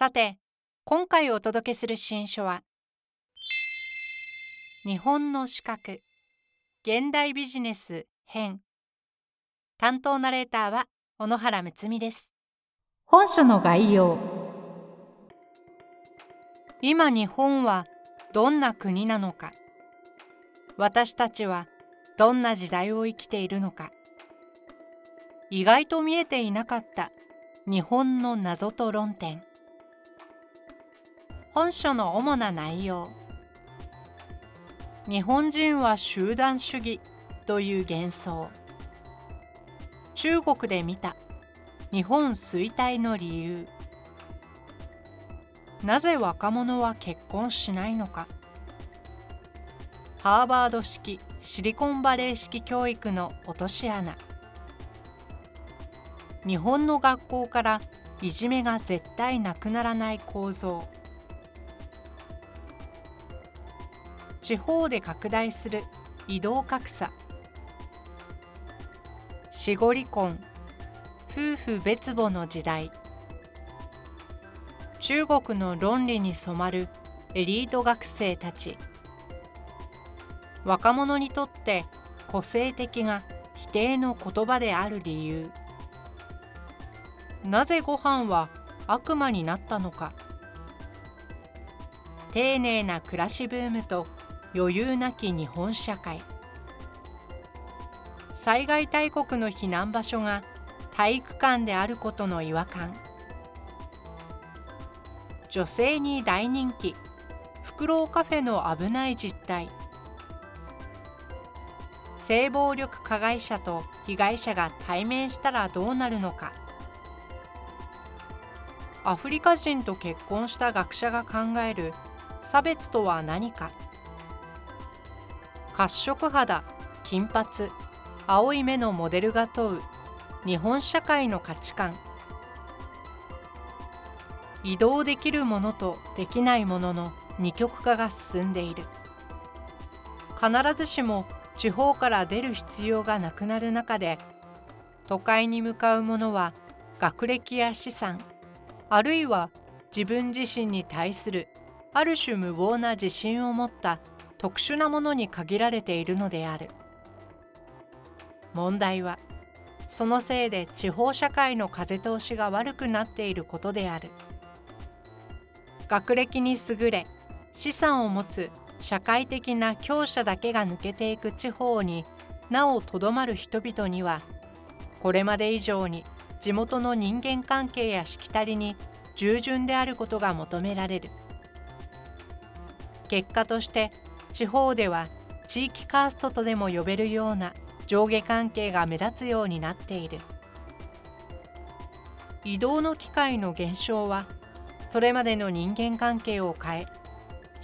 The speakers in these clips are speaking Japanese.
さて今回お届けする新書は日本の資格現代ビジネス編。担当ナレーターは小野原睦美です。本書の概要。今日本はどんな国なのか。私たちはどんな時代を生きているのか。意外と見えていなかった日本の謎と論点本書の主な内容。日本人は集団主義という幻想。中国で見た。日本衰退の理由。なぜ若者は結婚しないのか。ハーバード式シリコンバレー式教育の落とし穴。日本の学校からいじめが絶対なくならない構造。地方で拡大する移動格差。死後離婚夫婦別母の時代。中国の論理に染まるエリート学生たち。若者にとって個性的が否定の言葉である理由。なぜご飯は悪魔になったのか。丁寧な暮らしブームと余裕なき日本社会。災害大国の避難場所が体育館であることの違和感。女性に大人気。フクロウカフェの危ない実態。性暴力加害者と被害者が対面したらどうなるのか。アフリカ人と結婚した学者が考える差別とは何か。褐色肌金髪青い目のモデルが問う日本社会の価値観。移動できるものとできないものの二極化が進んでいる。必ずしも地方から出る必要がなくなる中で都会に向かう者は学歴や資産あるいは自分自身に対するある種無謀な自信を持った特殊なものに限られているのである。問題はそのせいで地方社会の風通しが悪くなっていることである。学歴に優れ資産を持つ社会的な強者だけが抜けていく地方になおとどまる人々にはこれまで以上に地元の人間関係やしきたりに従順であることが求められる。結果として地方では地域カーストとでも呼べるような上下関係が目立つようになっている。移動の機会の減少はそれまでの人間関係を変え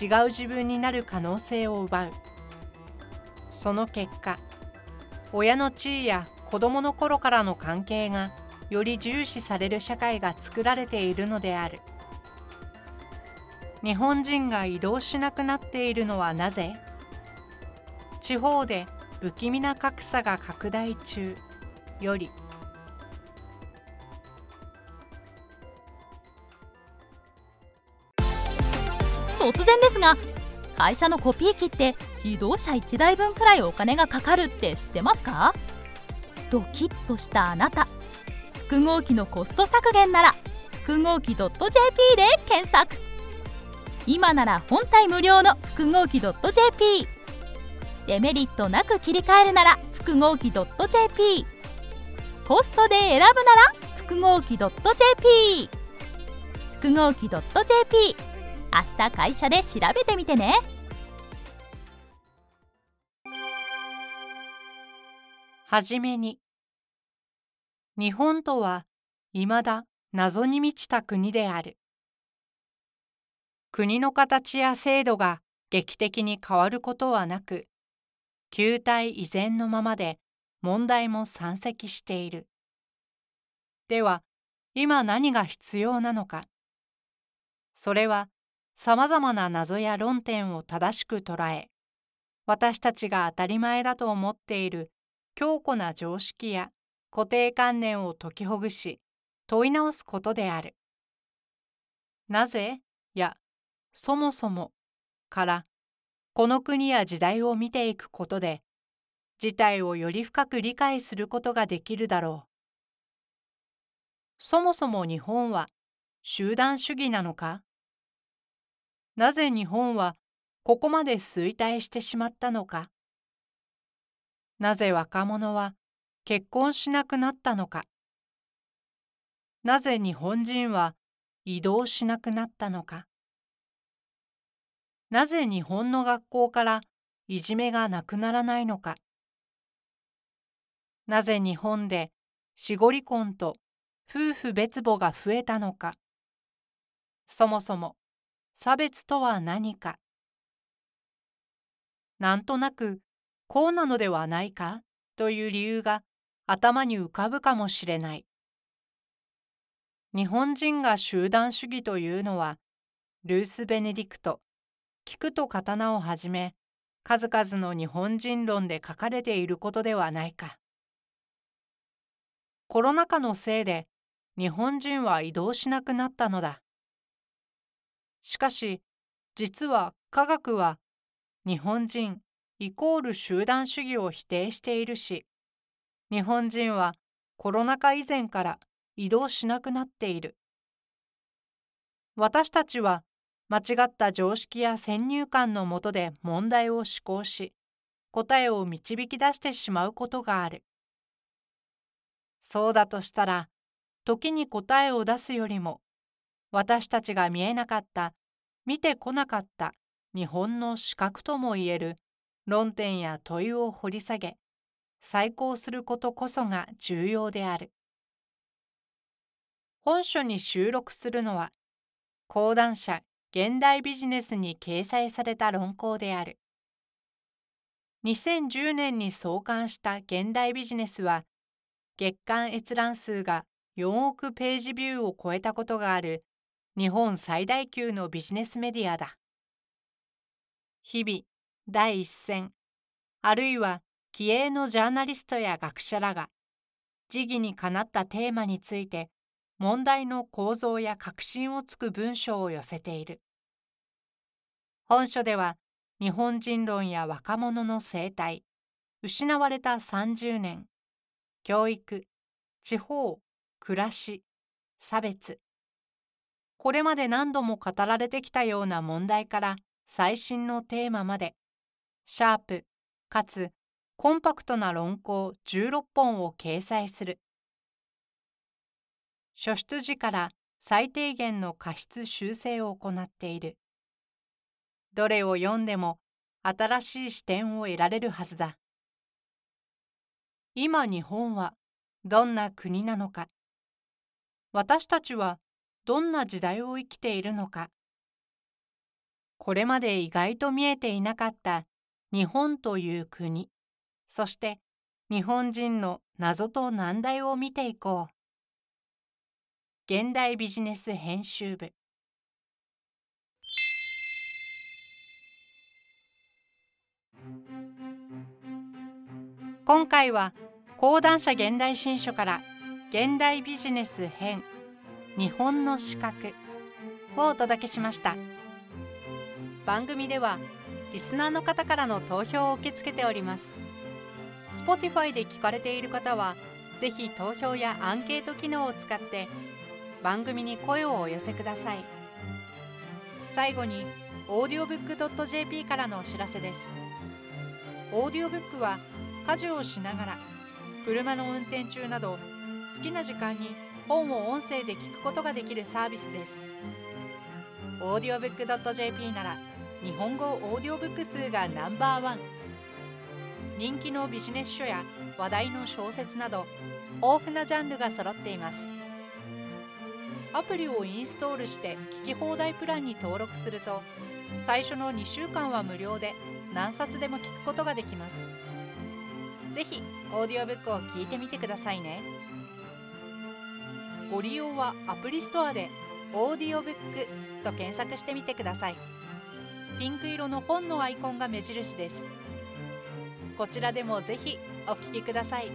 違う自分になる可能性を奪う。その結果親の地位や子どもの頃からの関係がより重視される社会が作られているのである。日本人が移動しなくなっているのはなぜ？地方で不気味な格差が拡大中より。突然ですが会社のコピー機って自動車1台分くらいお金がかかるって知ってますか？ドキッとしたあなた。複合機のコスト削減なら複合機 .jp で検索。今なら本体無料の複合機 .jp デメリットなく切り替えるなら複合機 .jp コストで選ぶなら複合機 .jp 複合機 .jp 明日会社で調べてみてね。はじめに。日本とはいまだ謎に満ちた国である。国の形や制度が劇的に変わることはなく球体依然のままで問題も山積している。では今何が必要なのか。それはさまざまな謎や論点を正しく捉え私たちが当たり前だと思っている強固な常識や固定観念を解きほぐし問い直すことである。なぜ？やそもそもからこの国や時代を見ていくことで事態をより深く理解することができるだろう。そもそも日本は集団主義なのか？なぜ日本はここまで衰退してしまったのか？なぜ若者は結婚しなくなったのか？なぜ日本人は移動しなくなったのか？なぜ日本の学校からいじめがなくならないのか。なぜ日本で死後離婚と夫婦別母が増えたのか。そもそも差別とは何か。なんとなくこうなのではないかという理由が頭に浮かぶかもしれない。日本人が集団主義というのはルース・ベネディクト、菊と刀をはじめ数々の日本人論で書かれていることではないか。コロナ禍のせいで日本人は移動しなくなったのだ。しかし実は科学は日本人イコール集団主義を否定しているし日本人はコロナ禍以前から移動しなくなっている私たちは間違った常識や先入観のもとで問題を思考し答えを導き出してしまうことがある。そうだとしたら時に答えを出すよりも私たちが見えなかった見てこなかった日本の資格ともいえる論点や問いを掘り下げ再考することこそが重要である。本書に収録するのは講談社現代ビジネスに掲載された論考である2010年に創刊した現代ビジネスは月間閲覧数が4億ページビューを超えたことがある日本最大級のビジネスメディアだ。日々第一線あるいは気鋭のジャーナリストや学者らが時宜にかなったテーマについて問題の構造や核心をつく文章を寄せている。本書では日本人論や若者の生態失われた30年教育地方暮らし差別これまで何度も語られてきたような問題から最新のテーマまでシャープかつコンパクトな論考16本を掲載する。初出時から最低限の過失修正を行っている。どれを読んでも新しい視点を得られるはずだ。今日本はどんな国なのか。私たちはどんな時代を生きているのか。これまで意外と見えていなかった日本という国。そして日本人の謎と難題を見ていこう。現代ビジネス編集部。今回は講談社現代新書から現代ビジネス編日本の資格。をお届けしました。番組ではリスナーの方からの投票を受け付けております。Spotify で聞かれている方はぜひ投票やアンケート機能を使って番組に声をお寄せください。最後に audiobook.jp からのお知らせです。オーディオブックは家事をしながら車の運転中など好きな時間に本を音声で聞くことができるサービスです。オーディオブック .jp なら日本語オーディオブック数がナンバーワン。人気のビジネス書や話題の小説など豊富なジャンルが揃っています。アプリをインストールして聞き放題プランに登録すると最初の2週間は無料で何冊でも聞くことができます。ぜひオーディオブックを聞いてみてくださいね。ご利用はアプリストアで「オーディオブック」と検索してみてください。ピンク色の本のアイコンが目印です。こちらでもぜひお聞きください。